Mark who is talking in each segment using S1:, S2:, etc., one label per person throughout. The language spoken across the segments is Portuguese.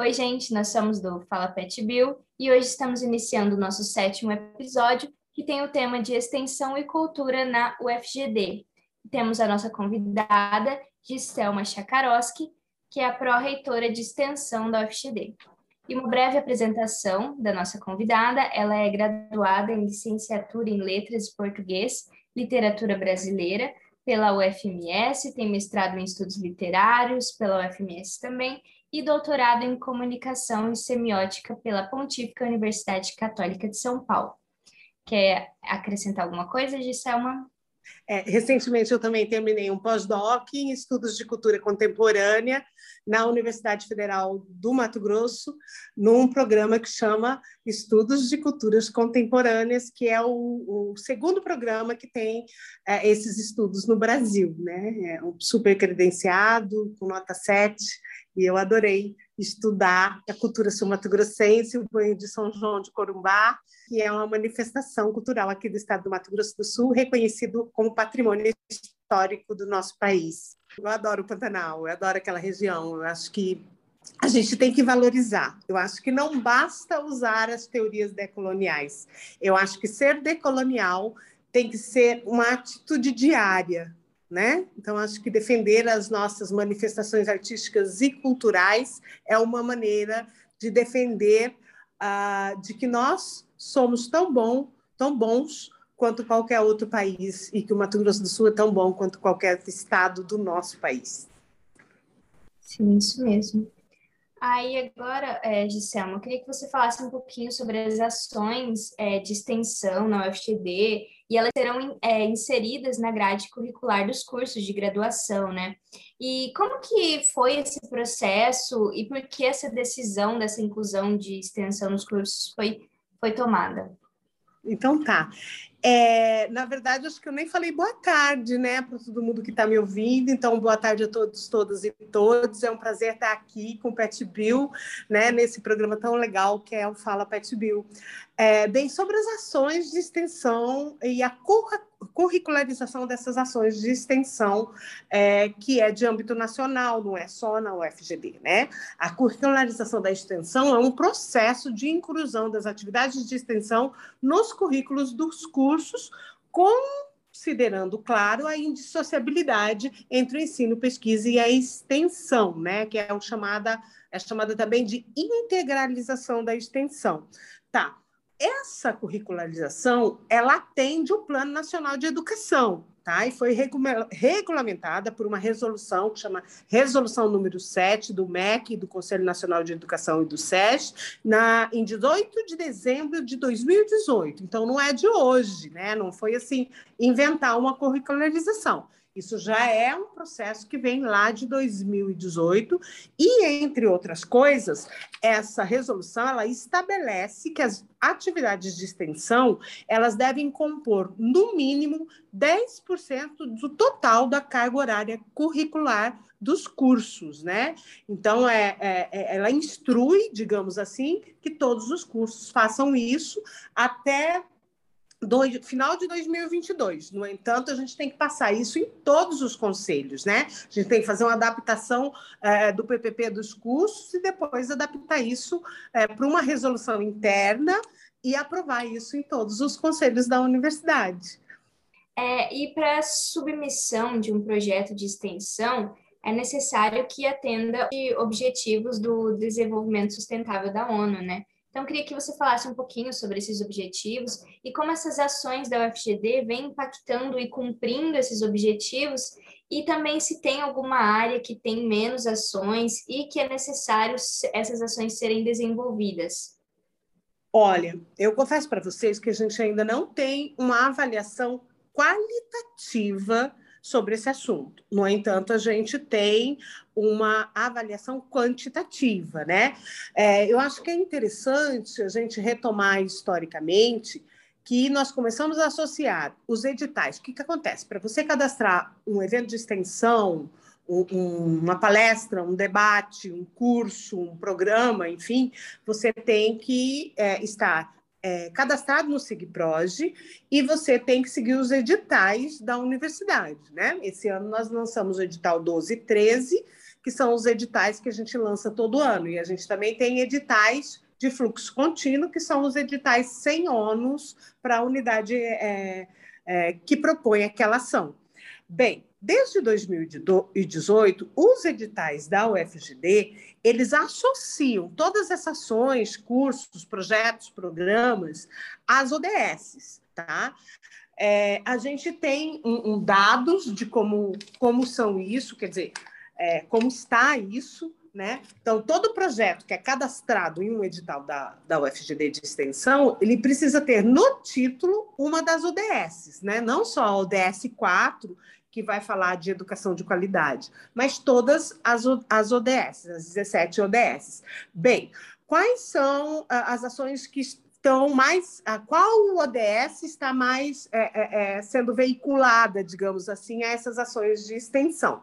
S1: Oi, gente, nós somos do Fala Pet Bill e hoje estamos iniciando o nosso sétimo episódio, que tem o tema de extensão e cultura na UFGD. Temos a nossa convidada, Giselma Chakarowski, que é a pró-reitora de extensão da UFGD. E uma breve apresentação da nossa convidada, ela é graduada em licenciatura em Letras e Português, Literatura Brasileira, pela UFMS, tem mestrado em Estudos Literários pela UFMS também, e doutorado em Comunicação e Semiótica pela Pontífica Universidade Católica de São Paulo. Quer acrescentar alguma coisa, Giselma?
S2: É, recentemente eu também terminei um pós-doc em estudos de cultura contemporânea na Universidade Federal do Mato Grosso, num programa que chama Estudos de Culturas Contemporâneas, que é o, o segundo programa que tem é, esses estudos no Brasil, né? É um super credenciado, com nota 7, e eu adorei estudar a cultura sul-mato-grossense, o banho de São João de Corumbá, que é uma manifestação cultural aqui do estado do Mato Grosso do Sul, reconhecido como patrimônio histórico do nosso país. Eu adoro o Pantanal, eu adoro aquela região, eu acho que a gente tem que valorizar. Eu acho que não basta usar as teorias decoloniais. Eu acho que ser decolonial tem que ser uma atitude diária, né? Então, acho que defender as nossas manifestações artísticas e culturais é uma maneira de defender uh, de que nós somos tão bom, tão bons quanto qualquer outro país e que o Mato Grosso do Sul é tão bom quanto qualquer estado do nosso país.
S1: Sim, isso mesmo. Aí agora, é, Giselma, eu queria que você falasse um pouquinho sobre as ações é, de extensão na UFTD e elas serão é, inseridas na grade curricular dos cursos de graduação, né? E como que foi esse processo e por que essa decisão dessa inclusão de extensão nos cursos foi, foi tomada?
S2: Então tá. É, na verdade, acho que eu nem falei boa tarde, né, para todo mundo que está me ouvindo. Então, boa tarde a todos, todas e todos. É um prazer estar aqui com o Pet Bill, né, nesse programa tão legal que é o Fala Pet Bill. É, bem, sobre as ações de extensão e a curricularização dessas ações de extensão, é, que é de âmbito nacional, não é só na UFGD, né? A curricularização da extensão é um processo de inclusão das atividades de extensão nos currículos dos cursos, considerando, claro, a indissociabilidade entre o ensino, pesquisa e a extensão, né? Que é o chamada, é chamada também de integralização da extensão. Tá, essa curricularização, ela atende o Plano Nacional de Educação, tá? E foi regulamentada por uma resolução que chama Resolução número 7 do MEC, do Conselho Nacional de Educação e do SES, na, em 18 de dezembro de 2018. Então, não é de hoje, né? Não foi assim inventar uma curricularização. Isso já é um processo que vem lá de 2018 e, entre outras coisas, essa resolução ela estabelece que as atividades de extensão elas devem compor, no mínimo, 10% do total da carga horária curricular dos cursos, né? Então, é, é, é, ela instrui, digamos assim, que todos os cursos façam isso até do final de 2022. No entanto, a gente tem que passar isso em todos os conselhos, né? A gente tem que fazer uma adaptação é, do PPP dos cursos e depois adaptar isso é, para uma resolução interna e aprovar isso em todos os conselhos da universidade.
S1: É, e para submissão de um projeto de extensão, é necessário que atenda objetivos do desenvolvimento sustentável da ONU, né? Então, queria que você falasse um pouquinho sobre esses objetivos e como essas ações da UFGD vêm impactando e cumprindo esses objetivos, e também se tem alguma área que tem menos ações e que é necessário essas ações serem desenvolvidas.
S2: Olha, eu confesso para vocês que a gente ainda não tem uma avaliação qualitativa sobre esse assunto. No entanto, a gente tem uma avaliação quantitativa, né? É, eu acho que é interessante a gente retomar historicamente que nós começamos a associar os editais. O que, que acontece? Para você cadastrar um evento de extensão, um, uma palestra, um debate, um curso, um programa, enfim, você tem que é, estar é, cadastrado no SIGPROGE e você tem que seguir os editais da universidade, né? Esse ano nós lançamos o edital 12 e 13 que são os editais que a gente lança todo ano. E a gente também tem editais de fluxo contínuo, que são os editais sem ônus para a unidade é, é, que propõe aquela ação. Bem, desde 2018, os editais da UFGD, eles associam todas essas ações, cursos, projetos, programas às ODSs, tá? É, a gente tem um, um dados de como, como são isso, quer dizer, é, como está isso, né? Então, todo projeto que é cadastrado em um edital da, da UFGD de extensão, ele precisa ter no título uma das ODSs, né? não só a ODS 4, que vai falar de educação de qualidade, mas todas as, as ODS, as 17 ODS. Bem, quais são as ações que estão mais. Qual ODS está mais é, é, sendo veiculada, digamos assim, a essas ações de extensão?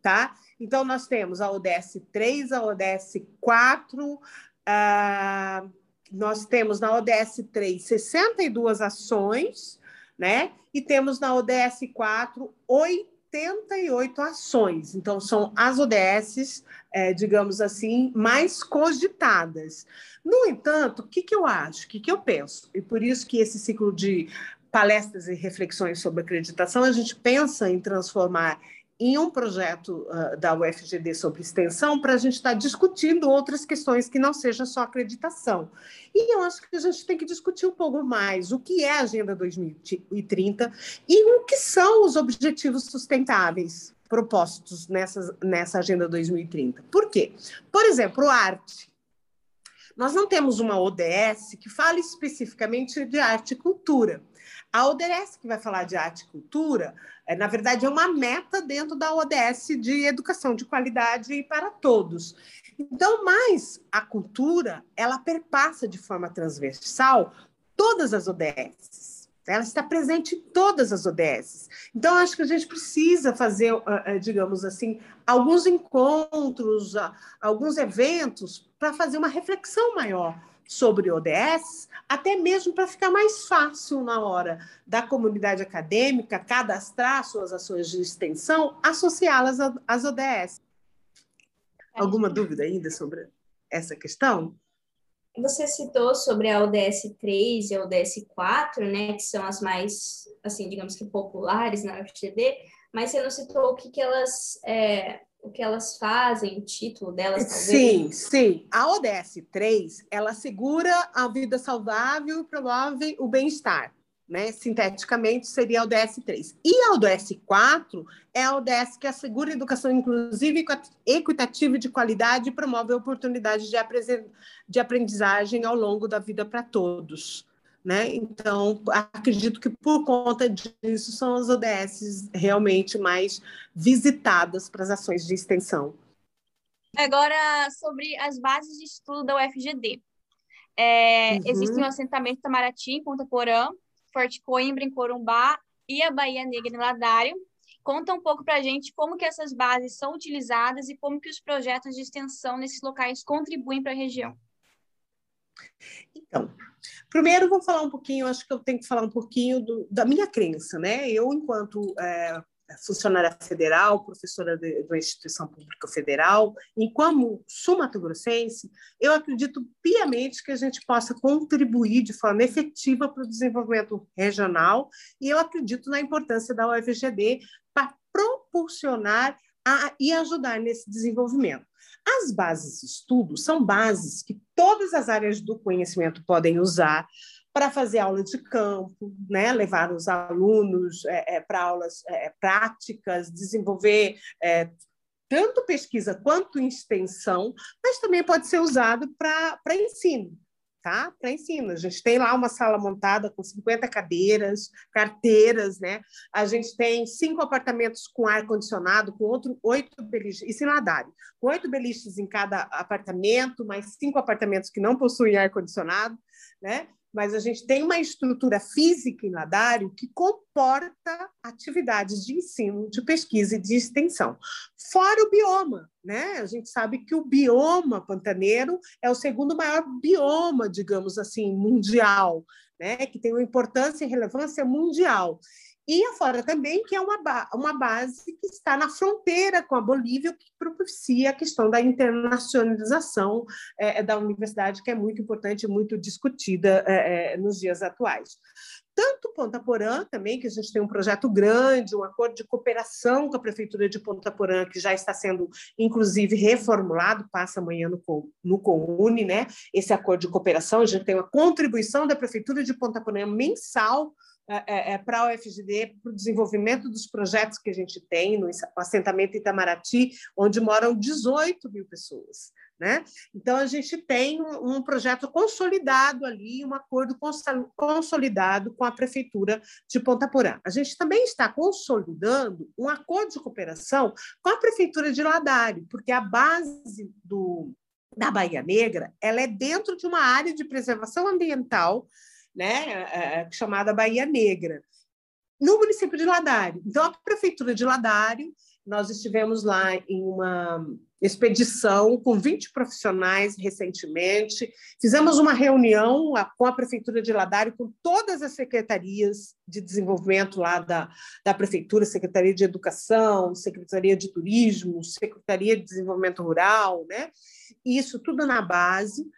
S2: Tá? Então, nós temos a ODS 3, a ODS 4, ah, nós temos na ODS 3 62 ações, né? E temos na ODS 4 88 ações. Então, são as ODSs, é, digamos assim, mais cogitadas. No entanto, o que, que eu acho? O que, que eu penso? E por isso que esse ciclo de palestras e reflexões sobre acreditação, a gente pensa em transformar em um projeto uh, da UFGD sobre extensão para a gente estar tá discutindo outras questões que não seja só acreditação. E eu acho que a gente tem que discutir um pouco mais o que é a Agenda 2030 e o que são os objetivos sustentáveis propostos nessa, nessa Agenda 2030. Por quê? Por exemplo, arte. Nós não temos uma ODS que fale especificamente de arte e cultura. A ODS, que vai falar de arte e cultura, é, na verdade, é uma meta dentro da ODS de educação de qualidade para todos. Então, mas a cultura, ela perpassa de forma transversal todas as ODSs. Ela está presente em todas as ODSs. Então, acho que a gente precisa fazer, ah, ah, digamos assim, alguns encontros, ah, alguns eventos para fazer uma reflexão maior sobre ODS, até mesmo para ficar mais fácil na hora da comunidade acadêmica cadastrar suas ações de extensão, associá-las às ODS. Alguma dúvida ainda sobre essa questão?
S1: Você citou sobre a ODS 3 e a ODS 4, né, que são as mais, assim, digamos que populares na UFGD, mas você não citou o que, que elas é, o que elas fazem, o título delas, talvez?
S2: Sim, sim. A ODS 3, ela segura a vida saudável e promove o bem-estar. Né? Sinteticamente, seria a ODS 3. E a ODS 4 é a ODS que assegura educação inclusiva, equitativa e de qualidade e promove oportunidades de aprendizagem ao longo da vida para todos. Né? Então, acredito que por conta disso são as ODS realmente mais visitadas para as ações de extensão.
S3: Agora, sobre as bases de estudo da UFGD. É, uhum. Existe um assentamento Itamaraty, em Ponta Porã, Forte Coimbra, em Corumbá, e a Bahia Negra, em Ladário. Conta um pouco para a gente como que essas bases são utilizadas e como que os projetos de extensão nesses locais contribuem para a região.
S2: Então, primeiro vou falar um pouquinho, acho que eu tenho que falar um pouquinho do, da minha crença, né? Eu, enquanto é, funcionária federal, professora de, de, uma instituição pública federal, e como sumatogrossense, eu acredito piamente que a gente possa contribuir de forma efetiva para o desenvolvimento regional, e eu acredito na importância da UFGD para propulsionar a, e ajudar nesse desenvolvimento. As bases de estudo são bases que todas as áreas do conhecimento podem usar para fazer aula de campo, né? levar os alunos é, é, para aulas é, práticas, desenvolver é, tanto pesquisa quanto extensão, mas também pode ser usado para ensino tá? Para ensino. A gente tem lá uma sala montada com 50 cadeiras, carteiras, né? A gente tem cinco apartamentos com ar-condicionado, com outro, oito beliches, em Ladário, com oito beliches em cada apartamento, mais cinco apartamentos que não possuem ar-condicionado, né? Mas a gente tem uma estrutura física em Ladário que comporta atividades de ensino, de pesquisa e de extensão. Fora o bioma, né? A gente sabe que o bioma pantaneiro é o segundo maior bioma, digamos assim, mundial, né? Que tem uma importância e relevância mundial. E afora também, que é uma, ba uma base que está na fronteira com a Bolívia, que propicia a questão da internacionalização é, da universidade, que é muito importante, muito discutida é, é, nos dias atuais. Tanto Ponta Porã também, que a gente tem um projeto grande, um acordo de cooperação com a Prefeitura de Ponta Porã, que já está sendo, inclusive, reformulado, passa amanhã no, no COUNE, né? Esse acordo de cooperação, a gente tem uma contribuição da Prefeitura de Ponta Porã mensal é, é, é para a UFGD, para o desenvolvimento dos projetos que a gente tem no assentamento Itamaraty, onde moram 18 mil pessoas. Né? Então, a gente tem um projeto consolidado ali, um acordo consolidado com a Prefeitura de Ponta Porã. A gente também está consolidando um acordo de cooperação com a Prefeitura de Ladário, porque a base do, da Bahia Negra ela é dentro de uma área de preservação ambiental né, chamada Bahia Negra, no município de Ladário. Então, a prefeitura de Ladário, nós estivemos lá em uma expedição com 20 profissionais recentemente. Fizemos uma reunião com a Prefeitura de Ladário, com todas as secretarias de desenvolvimento lá da, da Prefeitura, Secretaria de Educação, Secretaria de Turismo, Secretaria de Desenvolvimento Rural, né? Isso tudo na base.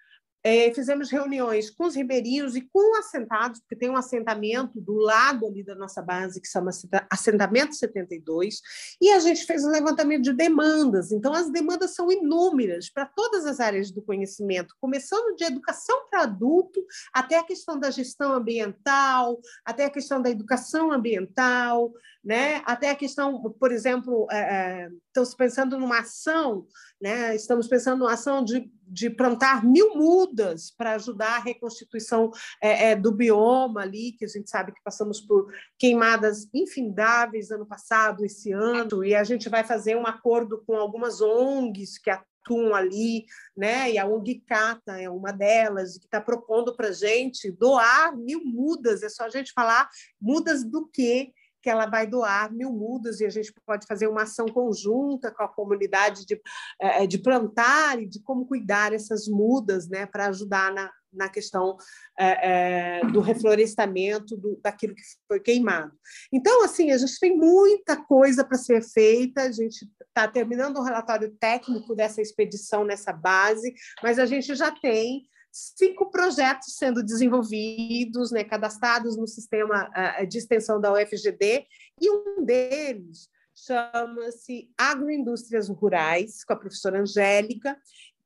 S2: É, fizemos reuniões com os ribeirinhos e com assentados, porque tem um assentamento do lado ali da nossa base, que chama Assentamento 72, e a gente fez um levantamento de demandas. Então, as demandas são inúmeras para todas as áreas do conhecimento, começando de educação para adulto, até a questão da gestão ambiental, até a questão da educação ambiental, né? até a questão, por exemplo, é, é, estamos pensando numa ação, né? estamos pensando numa ação de de plantar mil mudas para ajudar a reconstituição é, é, do bioma ali, que a gente sabe que passamos por queimadas infindáveis ano passado, esse ano, e a gente vai fazer um acordo com algumas ONGs que atuam ali, né? E a ONG Cata é uma delas, que está propondo para a gente doar mil mudas, é só a gente falar mudas do quê? Que ela vai doar mil mudas e a gente pode fazer uma ação conjunta com a comunidade de, é, de plantar e de como cuidar essas mudas né, para ajudar na, na questão é, é, do reflorestamento do, daquilo que foi queimado. Então, assim, a gente tem muita coisa para ser feita, a gente está terminando o um relatório técnico dessa expedição nessa base, mas a gente já tem cinco projetos sendo desenvolvidos, né, cadastrados no sistema uh, de extensão da UFGD, e um deles chama-se Agroindústrias Rurais, com a professora Angélica,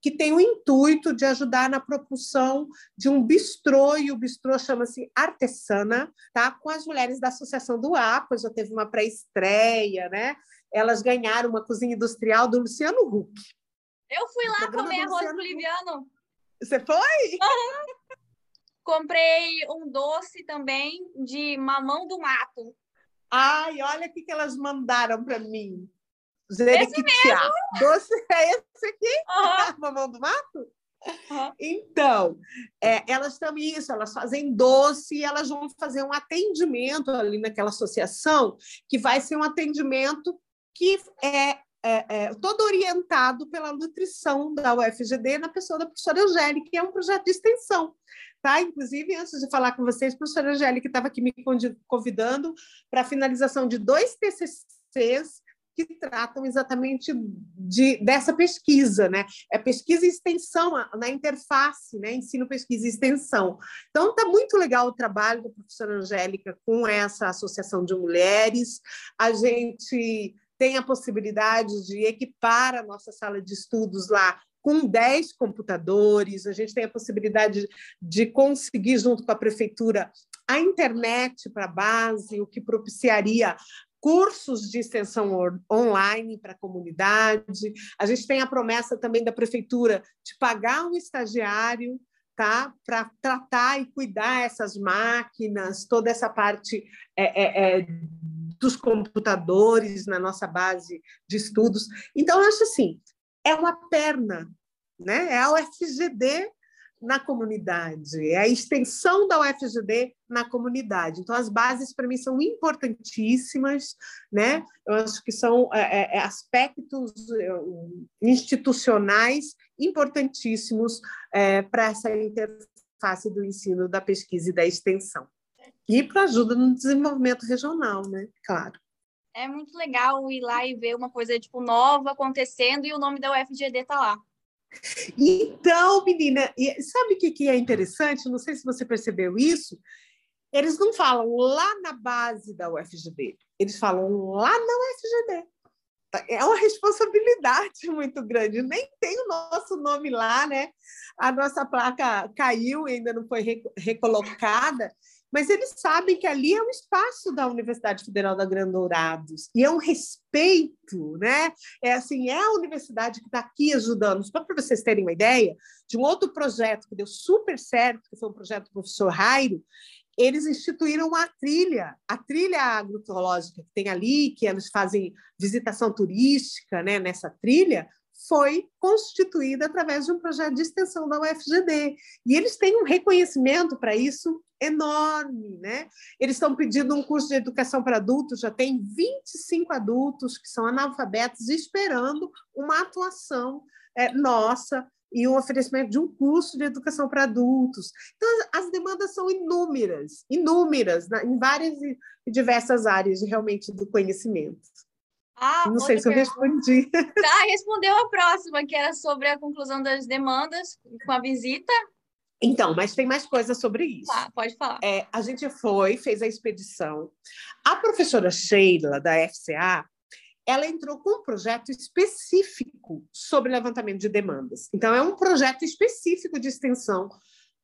S2: que tem o intuito de ajudar na propulsão de um bistrô, e o bistrô chama-se Artesana, tá? com as mulheres da Associação do APA, já teve uma pré-estreia, né? elas ganharam uma cozinha industrial do Luciano Huck.
S3: Eu fui lá comer arroz boliviano.
S2: Você foi? Uhum.
S3: Comprei um doce também de mamão do mato.
S2: Ai, olha o que elas mandaram para mim. Zeriquitia. Doce é esse aqui? Uhum. mamão do mato? Uhum. Então, é, elas também isso, elas fazem doce e elas vão fazer um atendimento ali naquela associação, que vai ser um atendimento que é é, é, todo orientado pela nutrição da UFGD na pessoa da professora Angélica, que é um projeto de extensão. Tá? Inclusive, antes de falar com vocês, a professora Angélica estava aqui me convidando para a finalização de dois TCCs que tratam exatamente de, dessa pesquisa, né? É pesquisa e extensão na interface, né? Ensino, pesquisa e extensão. Então, está muito legal o trabalho da professora Angélica com essa associação de mulheres. A gente tem a possibilidade de equipar a nossa sala de estudos lá com 10 computadores, a gente tem a possibilidade de conseguir, junto com a prefeitura, a internet para a base, o que propiciaria cursos de extensão online para a comunidade. A gente tem a promessa também da prefeitura de pagar um estagiário tá? para tratar e cuidar essas máquinas, toda essa parte é, é, é dos computadores na nossa base de estudos. Então, acho assim, é uma perna, né? é a UFGD na comunidade, é a extensão da UFGD na comunidade. Então, as bases, para mim, são importantíssimas, né? Eu acho que são é, é, é aspectos é, institucionais importantíssimos é, para essa interface do ensino, da pesquisa e da extensão. E para ajuda no desenvolvimento regional, né? Claro.
S3: É muito legal ir lá e ver uma coisa tipo nova acontecendo e o nome da UFGD tá lá.
S2: Então, menina, sabe o que, que é interessante? Não sei se você percebeu isso. Eles não falam lá na base da UFGD, eles falam lá na UFGD. É uma responsabilidade muito grande. Nem tem o nosso nome lá, né? A nossa placa caiu, ainda não foi recolocada, mas eles sabem que ali é um espaço da Universidade Federal da Grande Dourados e é um respeito, né? É assim, é a universidade que está aqui ajudando. Só para vocês terem uma ideia de um outro projeto que deu super certo, que foi um projeto do professor Rairo, eles instituíram uma trilha, a trilha agroecológica que tem ali, que eles fazem visitação turística né, nessa trilha, foi constituída através de um projeto de extensão da UFGD. E eles têm um reconhecimento para isso enorme. Né? Eles estão pedindo um curso de educação para adultos, já tem 25 adultos que são analfabetos esperando uma atuação é, nossa e o oferecimento de um curso de educação para adultos. Então, as demandas são inúmeras, inúmeras, em várias e diversas áreas realmente do conhecimento. Ah, Não sei se eu respondi.
S3: Tá, respondeu a próxima, que era sobre a conclusão das demandas com a visita.
S2: Então, mas tem mais coisa sobre isso.
S3: Tá, pode falar.
S2: É, a gente foi, fez a expedição. A professora Sheila, da FCA, ela entrou com um projeto específico sobre levantamento de demandas. Então, é um projeto específico de extensão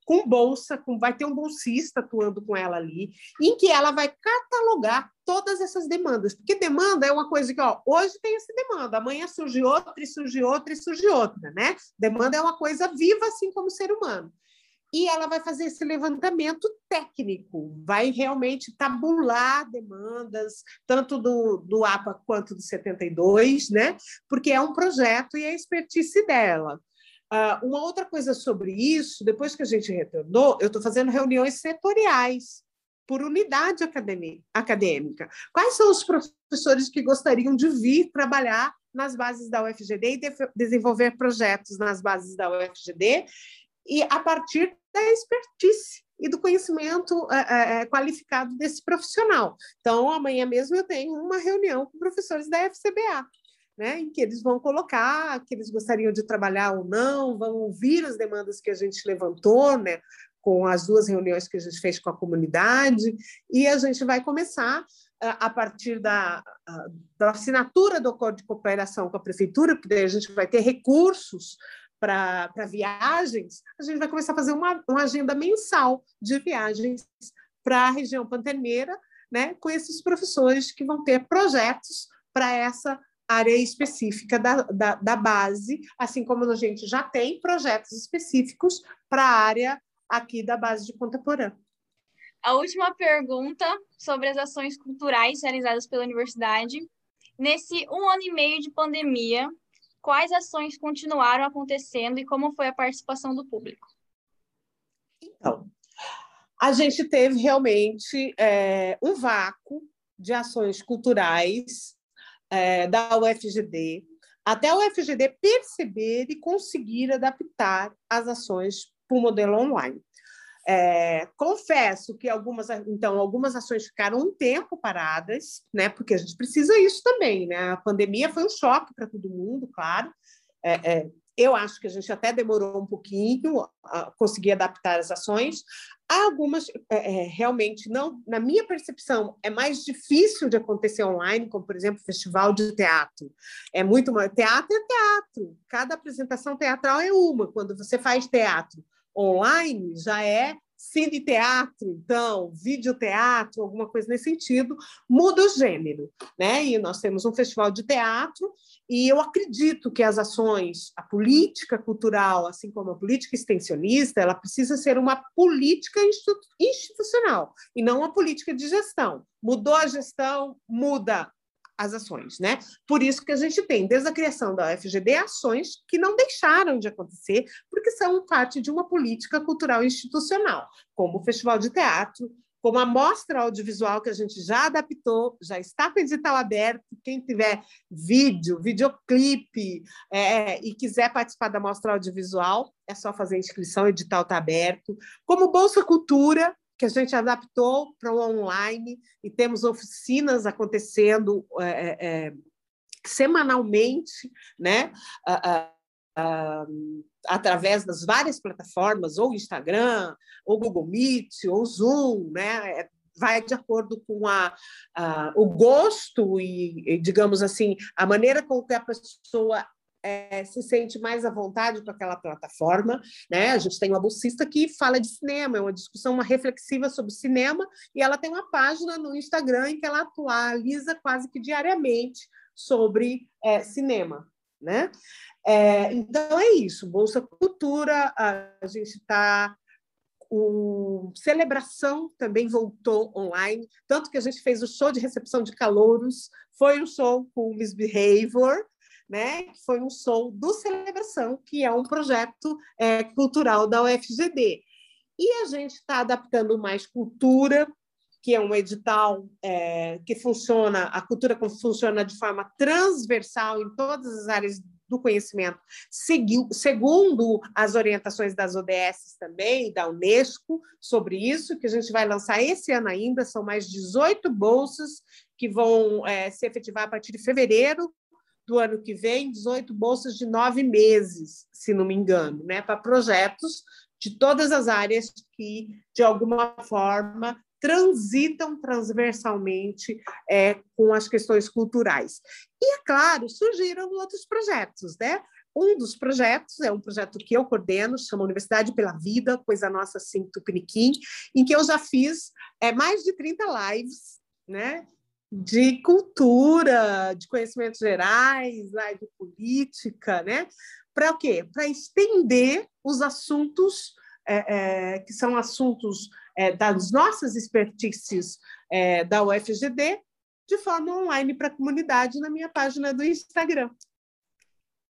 S2: com bolsa, com, vai ter um bolsista atuando com ela ali, em que ela vai catalogar todas essas demandas, porque demanda é uma coisa que, ó, hoje tem essa demanda, amanhã surge outra, e surge outra, e surge outra, né? Demanda é uma coisa viva, assim como o ser humano e ela vai fazer esse levantamento técnico, vai realmente tabular demandas, tanto do, do APA quanto do 72, né? porque é um projeto e é a expertise dela. Uh, uma outra coisa sobre isso, depois que a gente retornou, eu estou fazendo reuniões setoriais por unidade acadêmica. Quais são os professores que gostariam de vir trabalhar nas bases da UFGD e de desenvolver projetos nas bases da UFGD e a partir da expertise e do conhecimento é, é, qualificado desse profissional. Então, amanhã mesmo eu tenho uma reunião com professores da FCBA, né, em que eles vão colocar que eles gostariam de trabalhar ou não, vão ouvir as demandas que a gente levantou, né, com as duas reuniões que a gente fez com a comunidade, e a gente vai começar a partir da, da assinatura do acordo de cooperação com a prefeitura, porque daí a gente vai ter recursos para viagens, a gente vai começar a fazer uma, uma agenda mensal de viagens para a região pantaneira, né, com esses professores que vão ter projetos para essa área específica da, da, da, base, assim como a gente já tem projetos específicos para a área aqui da base de Ponta Porã.
S3: A última pergunta sobre as ações culturais realizadas pela universidade. Nesse um ano e meio de pandemia, quais ações continuaram acontecendo e como foi a participação do público?
S2: Então, a gente teve realmente é, um vácuo de ações culturais é, da UFGD, até a UFGD perceber e conseguir adaptar as ações para o modelo online. É, confesso que algumas, então, algumas ações ficaram um tempo paradas, né? Porque a gente precisa isso também, né? A pandemia foi um choque para todo mundo, claro. É, é, eu acho que a gente até demorou um pouquinho a conseguir adaptar as ações. Há algumas é, é, realmente não, na minha percepção, é mais difícil de acontecer online, como por exemplo, festival de teatro. É muito mais teatro é teatro. Cada apresentação teatral é uma. Quando você faz teatro online já é cine teatro, então, videoteatro, alguma coisa nesse sentido, muda o gênero, né? E nós temos um festival de teatro e eu acredito que as ações, a política cultural, assim como a política extensionista, ela precisa ser uma política institucional e não uma política de gestão. Mudou a gestão, muda as ações, né? Por isso que a gente tem, desde a criação da UFGD, ações que não deixaram de acontecer, porque são parte de uma política cultural institucional, como o Festival de Teatro, como a mostra audiovisual que a gente já adaptou, já está com edital aberto. Quem tiver vídeo, videoclipe é, e quiser participar da mostra audiovisual, é só fazer inscrição, o edital está aberto. Como Bolsa Cultura, que a gente adaptou para o online e temos oficinas acontecendo é, é, semanalmente, né? através das várias plataformas, ou Instagram, ou Google Meet, ou Zoom, né? É, vai de acordo com a, a, o gosto e, digamos assim, a maneira com que a pessoa é, se sente mais à vontade com aquela plataforma. Né? A gente tem uma bolsista que fala de cinema, é uma discussão uma reflexiva sobre cinema, e ela tem uma página no Instagram em que ela atualiza quase que diariamente sobre é, cinema. Né? É, então é isso, Bolsa Cultura, a gente está. O Celebração também voltou online, tanto que a gente fez o show de recepção de calouros, foi um show com o Misbehavior, né, que foi um show do Celebração, que é um projeto é, cultural da UFGD. E a gente está adaptando mais cultura, que é um edital é, que funciona, a cultura funciona de forma transversal em todas as áreas do conhecimento, segundo as orientações das ODS também, da Unesco, sobre isso, que a gente vai lançar esse ano ainda, são mais 18 bolsas que vão é, se efetivar a partir de fevereiro do ano que vem, 18 bolsas de nove meses, se não me engano, né, para projetos de todas as áreas que, de alguma forma, transitam transversalmente é, com as questões culturais. E, é claro, surgiram outros projetos, né? Um dos projetos é um projeto que eu coordeno, chama Universidade pela Vida, coisa nossa assim, Tupiniquim, em que eu já fiz é, mais de 30 lives, né? De cultura, de conhecimentos gerais, live política, né? Para o quê? Para estender os assuntos é, é, que são assuntos é, das nossas expertices é, da UFGD de forma online para a comunidade na minha página do Instagram.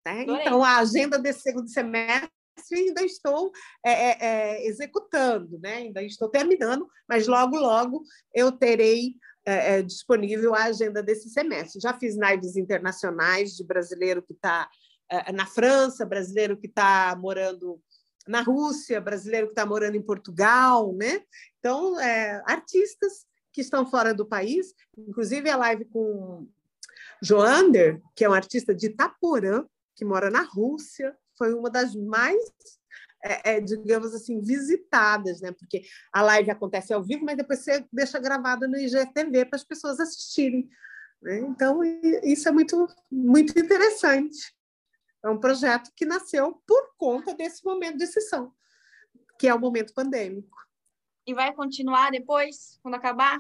S2: Né? Então, a agenda desse segundo semestre ainda estou é, é, é, executando, né? ainda estou terminando, mas logo, logo eu terei é, é, disponível a agenda desse semestre. Já fiz lives internacionais de brasileiro que está é, na França, brasileiro que está morando na Rússia, brasileiro que está morando em Portugal, né? Então, é, artistas que estão fora do país, inclusive a live com Joander, que é um artista de Itaporã, que mora na Rússia, foi uma das mais, é, é, digamos assim, visitadas, né? Porque a live acontece ao vivo, mas depois você deixa gravada no IGTV para as pessoas assistirem. Né? Então, isso é muito, muito interessante. É um projeto que nasceu por conta desse momento de exceção, que é o momento pandêmico.
S3: E vai continuar depois, quando acabar?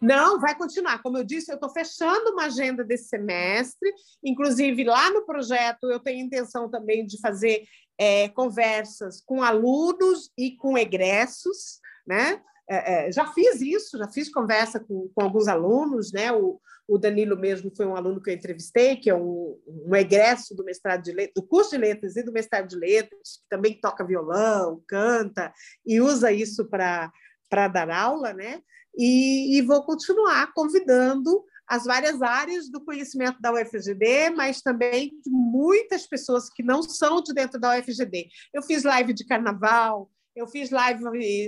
S2: Não, vai continuar. Como eu disse, eu estou fechando uma agenda desse semestre. Inclusive, lá no projeto, eu tenho intenção também de fazer é, conversas com alunos e com egressos, né? É, é, já fiz isso, já fiz conversa com, com alguns alunos, né? O, o, Danilo mesmo foi um aluno que eu entrevistei, que é um, um egresso do mestrado de letras, do curso de letras e do mestrado de letras, que também toca violão, canta e usa isso para dar aula, né? E, e vou continuar convidando as várias áreas do conhecimento da UFGD, mas também de muitas pessoas que não são de dentro da UFGD. Eu fiz live de carnaval, eu fiz live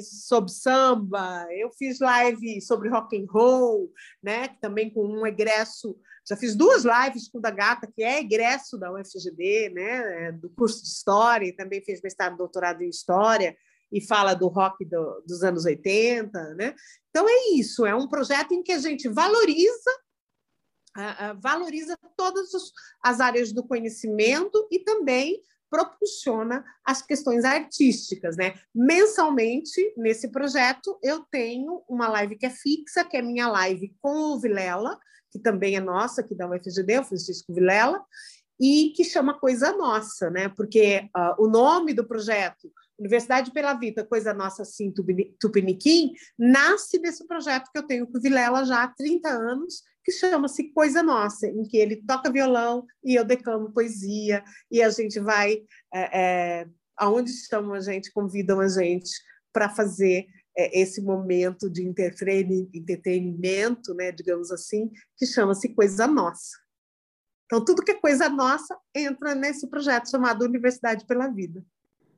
S2: sobre samba, eu fiz live sobre rock and roll, né? Também com um egresso. Já fiz duas lives com o da Gata, que é egresso da UFGD, né? É, do curso de História, e também fez mestrado doutorado em História, e fala do rock do, dos anos 80, né? Então é isso, é um projeto em que a gente valoriza valoriza todas as áreas do conhecimento e também propulsiona as questões artísticas, né? Mensalmente, nesse projeto, eu tenho uma live que é fixa, que é minha live com o Vilela, que também é nossa, aqui da UFGD, o Francisco Vilela, e que chama Coisa Nossa, né? Porque uh, o nome do projeto, Universidade pela Vida, Coisa Nossa Sim Tupiniquim, nasce desse projeto que eu tenho com o Vilela já há 30 anos, que chama-se Coisa Nossa, em que ele toca violão e eu declamo poesia, e a gente vai, é, é, aonde estão a gente, convidam a gente para fazer é, esse momento de entretenimento, né, digamos assim, que chama-se Coisa Nossa. Então, tudo que é coisa nossa entra nesse projeto chamado Universidade pela Vida.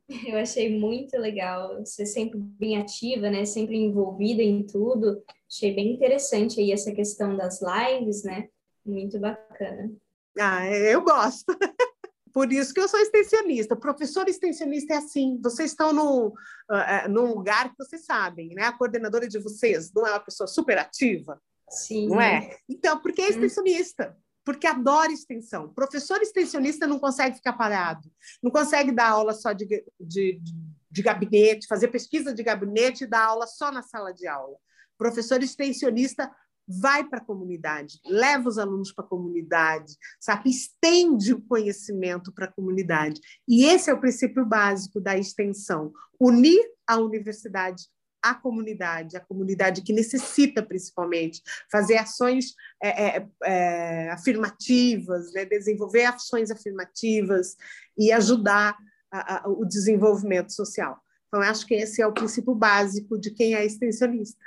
S1: Eu achei muito legal. Você sempre bem ativa, né? Sempre envolvida em tudo. Achei bem interessante aí essa questão das lives, né? Muito bacana.
S2: Ah, eu gosto. Por isso que eu sou extensionista. Professor extensionista é assim. Vocês estão num, uh, num lugar que vocês sabem, né? A coordenadora de vocês não é uma pessoa super ativa?
S1: Sim.
S2: Não é? Então, por que é extensionista? Porque adora extensão. Professor extensionista não consegue ficar parado, não consegue dar aula só de, de, de gabinete, fazer pesquisa de gabinete e dar aula só na sala de aula. Professor extensionista vai para a comunidade, leva os alunos para a comunidade, sabe? Estende o conhecimento para a comunidade. E esse é o princípio básico da extensão: unir a universidade à comunidade, a comunidade que necessita, principalmente, fazer ações é, é, é, afirmativas, né? desenvolver ações afirmativas e ajudar a, a, o desenvolvimento social. Então, acho que esse é o princípio básico de quem é extensionista.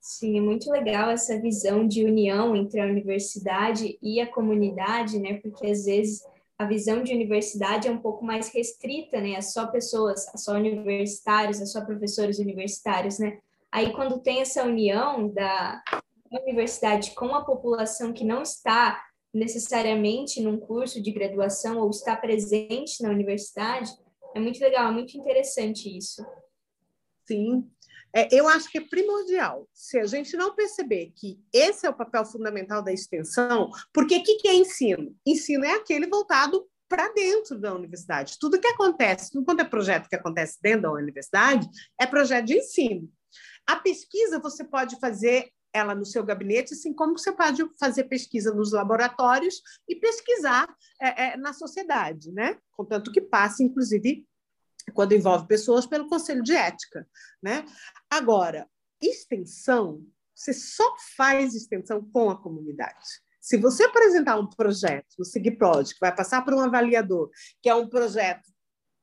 S1: Sim, é muito legal essa visão de união entre a universidade e a comunidade, né? Porque às vezes a visão de universidade é um pouco mais restrita, né? É só pessoas, é só universitários, é só professores universitários, né? Aí quando tem essa união da universidade com a população que não está necessariamente num curso de graduação ou está presente na universidade, é muito legal, é muito interessante isso.
S2: Sim, é, eu acho que é primordial. Se a gente não perceber que esse é o papel fundamental da extensão, porque o que, que é ensino? Ensino é aquele voltado para dentro da universidade. Tudo que acontece, tudo quanto é projeto que acontece dentro da universidade, é projeto de ensino. A pesquisa você pode fazer ela no seu gabinete, assim como você pode fazer pesquisa nos laboratórios e pesquisar é, é, na sociedade, né? Contanto que passe, inclusive, quando envolve pessoas, pelo Conselho de Ética. Né? Agora, extensão, você só faz extensão com a comunidade. Se você apresentar um projeto no SIGPROD, que vai passar por um avaliador, que é um projeto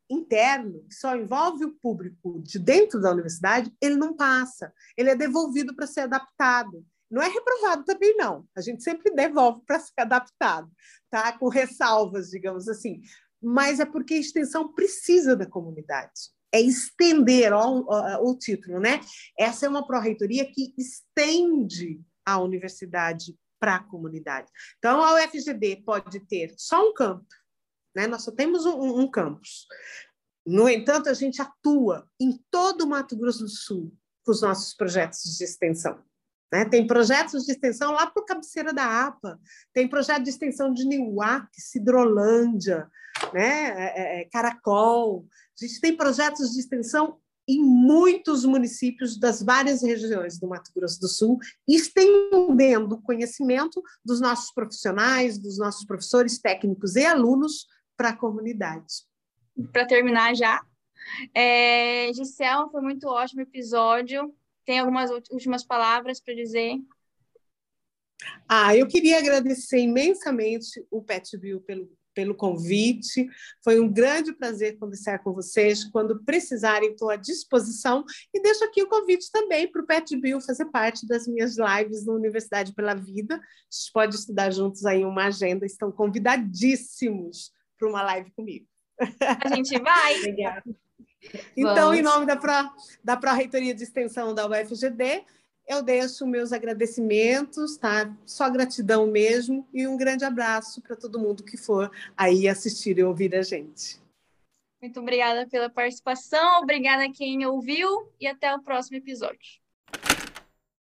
S2: interno, que só envolve o público de dentro da universidade, ele não passa. Ele é devolvido para ser adaptado. Não é reprovado também, não. A gente sempre devolve para ser adaptado, tá? com ressalvas, digamos assim mas é porque a extensão precisa da comunidade. É estender ó, ó, o título, né? Essa é uma pró-reitoria que estende a universidade para a comunidade. Então, a UFGD pode ter só um campo, né? Nós só temos um, um campus. No entanto, a gente atua em todo o Mato Grosso do Sul com os nossos projetos de extensão. Né? Tem projetos de extensão lá para o cabeceira da APA, tem projeto de extensão de Niuac, Cidrolândia, né? É, é, é, Caracol. A gente tem projetos de extensão em muitos municípios das várias regiões do Mato Grosso do Sul, estendendo o conhecimento dos nossos profissionais, dos nossos professores, técnicos e alunos para a comunidade.
S3: Para terminar já, é, Gisela, foi muito ótimo episódio. Tem algumas últimas palavras para dizer?
S2: Ah, eu queria agradecer imensamente o Pet Bill pelo, pelo convite. Foi um grande prazer conversar com vocês. Quando precisarem, estou à disposição. E deixo aqui o convite também para o Pet Bill fazer parte das minhas lives na Universidade pela Vida. A gente pode estudar juntos aí uma agenda. Estão convidadíssimos para uma live comigo.
S3: A gente vai. Obrigada.
S2: Então, Vamos. em nome da, Pro, da Pró-Reitoria de Extensão da UFGD, eu deixo meus agradecimentos, tá? Só gratidão mesmo e um grande abraço para todo mundo que for aí assistir e ouvir a gente.
S3: Muito obrigada pela participação, obrigada a quem ouviu e até o próximo episódio.